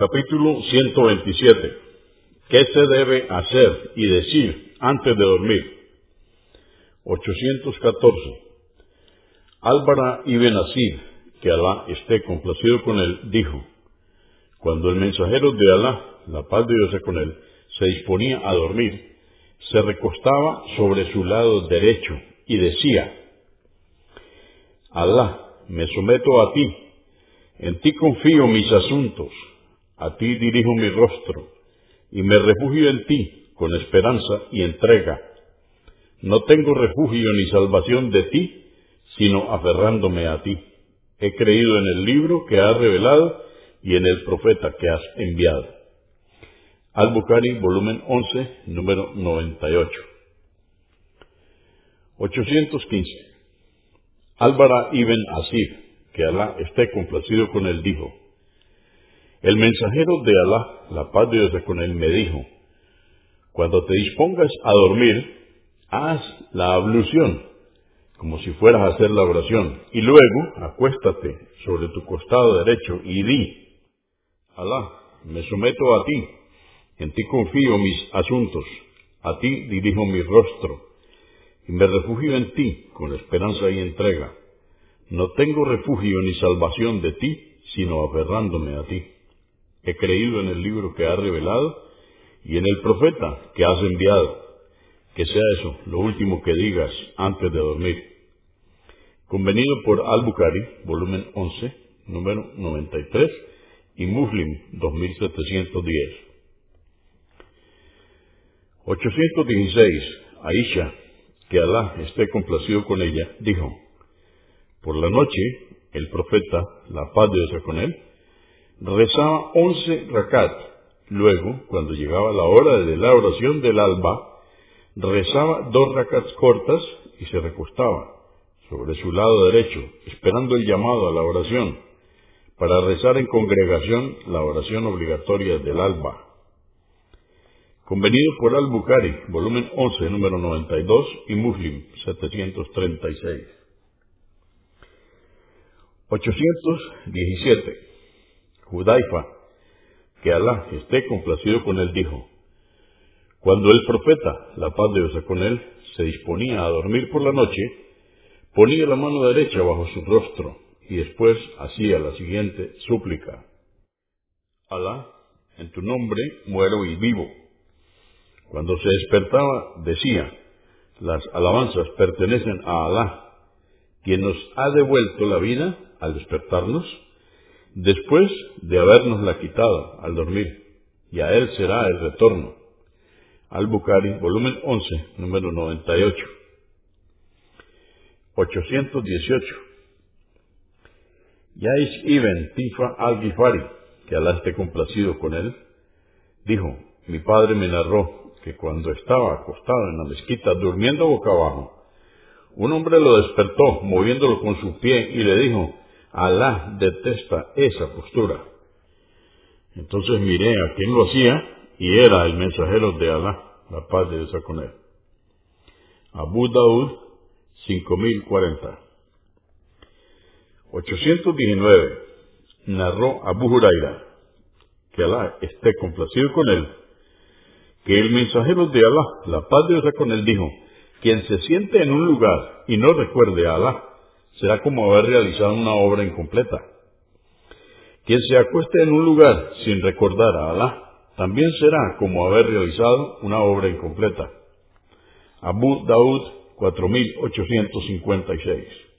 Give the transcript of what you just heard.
Capítulo 127. ¿Qué se debe hacer y decir antes de dormir? 814. Álvara ibn Asir, que Alá esté complacido con él, dijo, cuando el mensajero de Alá, la paz de Dios con él, se disponía a dormir, se recostaba sobre su lado derecho y decía, Alá, me someto a ti, en ti confío mis asuntos, a ti dirijo mi rostro, y me refugio en ti con esperanza y entrega. No tengo refugio ni salvación de ti, sino aferrándome a ti. He creído en el libro que has revelado y en el profeta que has enviado. Al-Bukhari, volumen 11, número 98. 815. Álvara ibn Asir, que Alá esté complacido con él, dijo, el mensajero de Alá, la paz de Dios con él, me dijo, cuando te dispongas a dormir, haz la ablución, como si fueras a hacer la oración, y luego acuéstate sobre tu costado derecho y di, Alá, me someto a ti, en ti confío mis asuntos, a ti dirijo mi rostro, y me refugio en ti con esperanza y entrega. No tengo refugio ni salvación de ti, sino aferrándome a ti. He creído en el libro que has revelado y en el profeta que has enviado. Que sea eso lo último que digas antes de dormir. Convenido por Al-Bukhari, volumen 11, número 93, y Muslim 2710. 816. Aisha, que Alá esté complacido con ella, dijo, por la noche, el profeta, la paz de Dios con él, rezaba once rakat. Luego, cuando llegaba la hora de la oración del alba, rezaba dos rakats cortas y se recostaba sobre su lado derecho, esperando el llamado a la oración, para rezar en congregación la oración obligatoria del alba. Convenido por Al-Bukhari, volumen 11, número 92, y Muslim, 736. 817. Judaifa, que Alá esté complacido con él, dijo, cuando el profeta, la paz de Dios con él, se disponía a dormir por la noche, ponía la mano derecha bajo su rostro y después hacía la siguiente súplica. Alá, en tu nombre muero y vivo. Cuando se despertaba, decía, las alabanzas pertenecen a Alá, quien nos ha devuelto la vida al despertarnos después de habernosla quitado al dormir, y a él será el retorno. Al-Bukhari, volumen 11, número 98. 818. Yaish ibn Tifa al-Gifari, que Alá esté complacido con él, dijo, mi padre me narró que cuando estaba acostado en la mezquita durmiendo boca abajo, un hombre lo despertó moviéndolo con su pie y le dijo, Alá detesta esa postura. Entonces miré a quien lo hacía y era el mensajero de Alá, la paz de Dios con él. Abu Daud 5040. 819. Narró Abu Huraira, que Alá esté complacido con él, que el mensajero de Alá, la paz de Dios con él, dijo, quien se siente en un lugar y no recuerde a Alá, será como haber realizado una obra incompleta. Quien se acueste en un lugar sin recordar a Alá, también será como haber realizado una obra incompleta. Abu Daud 4856